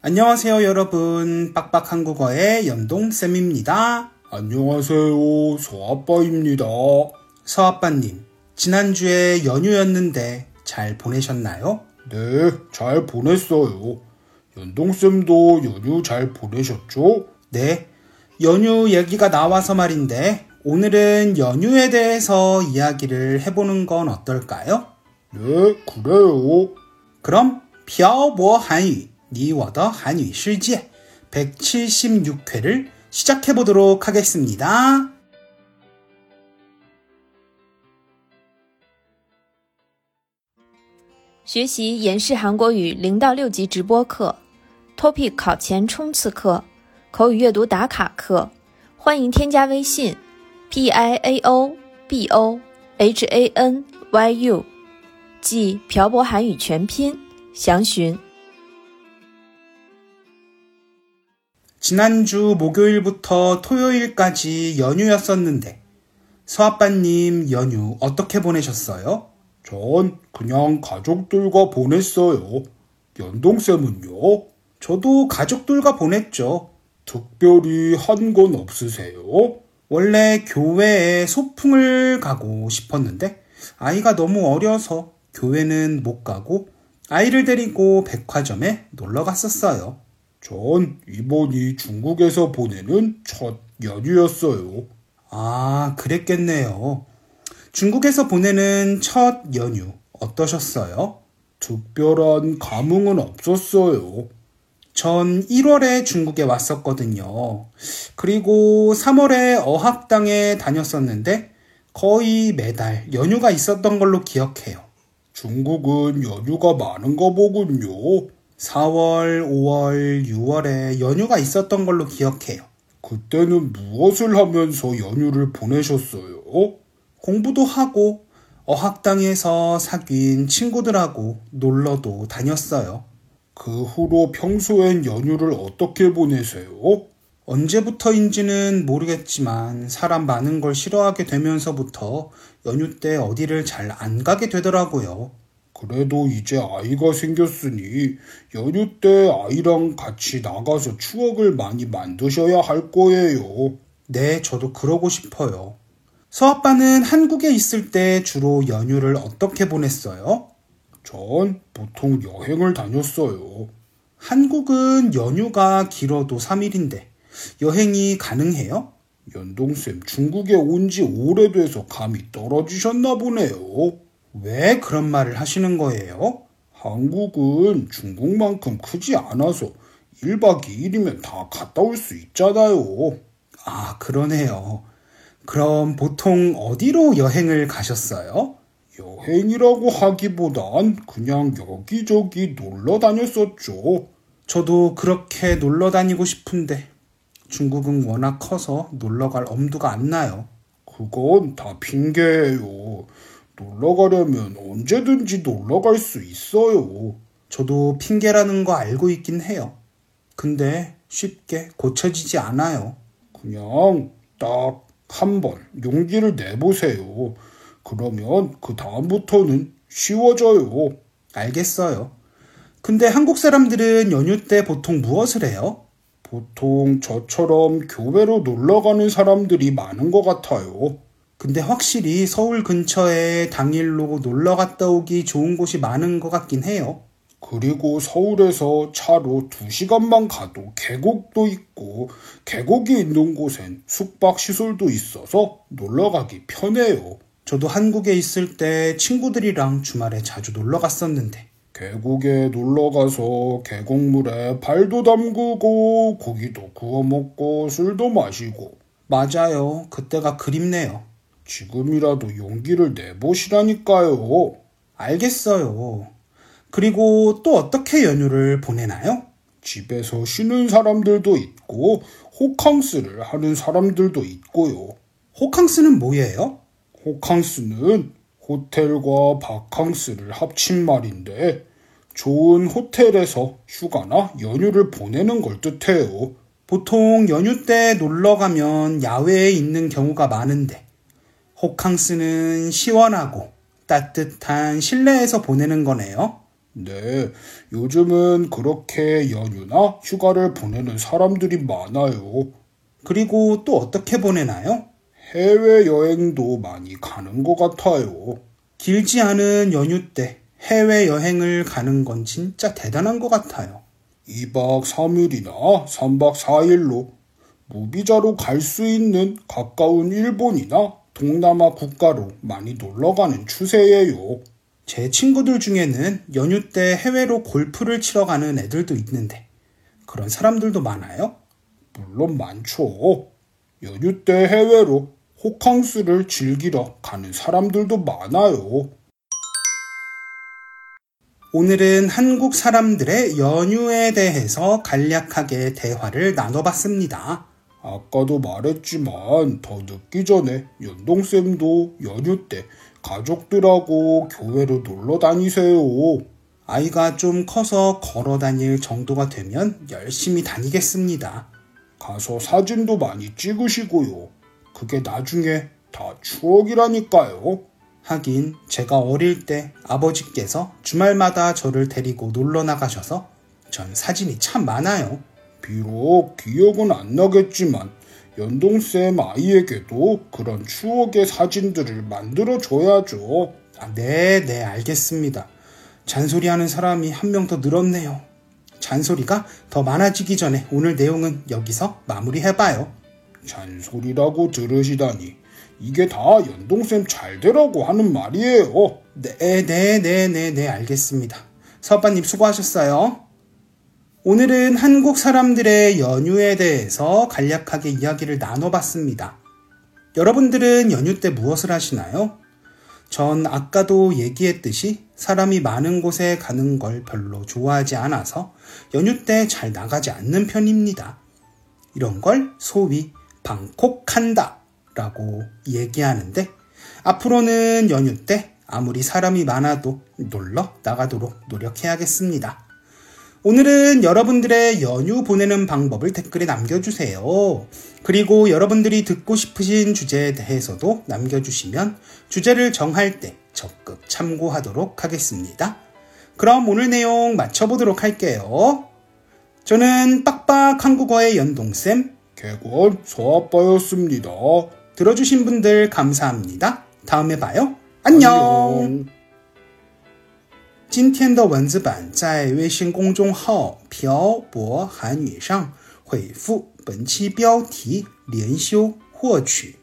안녕하세요, 여러분. 빡빡 한국어의 연동쌤입니다. 안녕하세요. 서아빠입니다. 서아빠님, 지난주에 연휴였는데 잘 보내셨나요? 네, 잘 보냈어요. 연동쌤도 연휴 잘 보내셨죠? 네, 연휴 얘기가 나와서 말인데, 오늘은 연휴에 대해서 이야기를 해보는 건 어떨까요? 네, 그래요. 그럼, 漂泊 한유, 니워더 한유 실제 176회를 시작해보도록 하겠습니다. 学习延世韩国语零到六级直播课，Topic 考前冲刺课，口语阅读打卡课，欢迎添加微信 p i a o b o h a n y u，即漂泊韩语全拼，详询。 지난주 목요일부터 토요일까지 연휴였었는데, 서아빠님 연휴 어떻게 보내셨어요? 전 그냥 가족들과 보냈어요. 연동쌤은요? 저도 가족들과 보냈죠. 특별히 한 건 없으세요? 원래 교회에 소풍을 가고 싶었는데, 아이가 너무 어려서 교회는 못 가고, 아이를 데리고 백화점에 놀러 갔었어요. 전 이번이 중국에서 보내는 첫 연휴였어요. 아, 그랬겠네요. 중국에서 보내는 첫 연휴 어떠셨어요? 특별한 감흥은 없었어요. 전 1월에 중국에 왔었거든요. 그리고 3월에 어학당에 다녔었는데 거의 매달 연휴가 있었던 걸로 기억해요. 중국은 연휴가 많은가 보군요. 4월, 5월, 6월에 연휴가 있었던 걸로 기억해요. 그때는 무엇을 하면서 연휴를 보내셨어요? 공부도 하고 어학당에서 사귄 친구들하고 놀러도 다녔어요. 그 후로 평소엔 연휴를 어떻게 보내세요? 언제부터인지는 모르겠지만 사람 많은 걸 싫어하게 되면서부터 연휴 때 어디를 잘 안 가게 되더라고요. 그래도 이제 아이가 생겼으니 연휴 때 아이랑 같이 나가서 추억을 많이 만드셔야 할 거예요. 네, 저도 그러고 싶어요. 서아빠는 한국에 있을 때 주로 연휴를 어떻게 보냈어요? 전 보통 여행을 다녔어요. 한국은 연휴가 길어도 3일인데 여행이 가능해요? 연동쌤 중국에 온 지 오래돼서 감이 떨어지셨나 보네요. 왜 그런 말을 하시는 거예요? 한국은 중국만큼 크지 않아서 1박 2일이면 다 갔다 올 수 있잖아요. 아, 그러네요. 그럼 보통 어디로 여행을 가셨어요? 여행이라고 하기보단 그냥 여기저기 놀러 다녔었죠. 저도 그렇게 놀러 다니고 싶은데 중국은 워낙 커서 놀러 갈 엄두가 안 나요. 그건 다 핑계예요. 놀러 가려면 언제든지 놀러 갈 수 있어요. 저도 핑계라는 거 알고 있긴 해요. 근데 쉽게 고쳐지지 않아요. 그냥 딱 한 번 용기를 내보세요. 그러면 그 다음부터는 쉬워져요. 알겠어요. 근데 한국 사람들은 연휴 때 보통 무엇을 해요? 보통 저처럼 교회로 놀러 가는 사람들이 많은 것 같아요. 근데 확실히 서울 근처에 당일로 놀러 갔다 오기 좋은 곳이 많은 것 같긴 해요. 그리고 서울에서 차로 2시간만 가도 계곡도 있고 계곡이 있는 곳엔 숙박 시설도 있어서 놀러 가기 편해요. 저도 한국에 있을 때 친구들이랑 주말에 자주 놀러 갔었는데 계곡에 놀러 가서 계곡물에 발도 담그고 고기도 구워 먹고 술도 마시고 맞아요. 그때가 그립네요. 지금이라도 용기를 내보시라니까요. 알겠어요. 그리고 또 어떻게 연휴를 보내나요? 집에서 쉬는 사람들도 있고 호캉스를 하는 사람들도 있고요. 호캉스는 뭐예요? 호캉스는 호텔과 바캉스를 합친 말인데 좋은 호텔에서 휴가나 연휴를 보내는 걸 뜻해요. 보통 연휴 때 놀러 가면 야외에 있는 경우가 많은데 호캉스는 시원하고 따뜻한 실내에서 보내는 거네요. 네, 요즘은 그렇게 연휴나 휴가를 보내는 사람들이 많아요. 그리고 또 어떻게 보내나요? 해외여행도 많이 가는 것 같아요. 길지 않은 연휴 때 해외여행을 가는 건 진짜 대단한 것 같아요. 2박 3일이나 3박 4일로 무비자로 갈 수 있는 가까운 일본이나 동남아 국가로 많이 놀러 가는 추세예요. 제 친구들 중에는 연휴 때 해외로 골프를 치러 가는 애들도 있는데 그런 사람들도 많아요? 물론 많죠. 연휴 때 해외로 호캉스를 즐기러 가는 사람들도 많아요. 오늘은 한국 사람들의 연휴에 대해서 간략하게 대화를 나눠봤습니다. 아까도 말했지만 더 늦기 전에 연동쌤도 연휴 때 가족들하고 교회로 놀러 다니세요. 아이가 좀 커서 걸어 다닐 정도가 되면 열심히 다니겠습니다. 가서 사진도 많이 찍으시고요. 그게 나중에 다 추억이라니까요. 하긴 제가 어릴 때 아버지께서 주말마다 저를 데리고 놀러 나가셔서 전 사진이 참 많아요. 비록 기억은 안 나겠지만 연동쌤 아이에게도 그런 추억의 사진들을 만들어줘야죠. 아, 네, 네, 알겠습니다. 잔소리하는 사람이 한 명 더 늘었네요. 잔소리가 더 많아지기 전에 오늘 내용은 여기서 마무리해봐요. 잔소리라고 들으시다니 이게 다 연동쌤 잘 되라고 하는 말이에요. 네, 네, 네, 네, 네, 알겠습니다. 서빠님 수고하셨어요. 오늘은 한국 사람들의 연휴에 대해서 간략하게 이야기를 나눠봤습니다. 여러분들은 연휴 때 무엇을 하시나요? 전 아까도 얘기했듯이 사람이 많은 곳에 가는 걸 별로 좋아하지 않아서 연휴 때 잘 나가지 않는 편입니다. 이런 걸 소위 방콕한다 라고 얘기하는데 앞으로는 연휴 때 아무리 사람이 많아도 놀러 나가도록 노력해야겠습니다. 오늘은 여러분들의 연휴 보내는 방법을 댓글에 남겨주세요. 그리고 여러분들이 듣고 싶으신 주제에 대해서도 남겨주시면 주제를 정할 때 적극 참고하도록 하겠습니다. 그럼 오늘 내용 맞춰보도록 할게요. 저는 빡빡 한국어의 연동쌤, 개권 소아빠였습니다. 들어주신 분들 감사합니다. 다음에 봐요. 안녕. 안녕. 今天的文字版在微信公众号“漂泊韩语”上回复本期标题“连休”获取。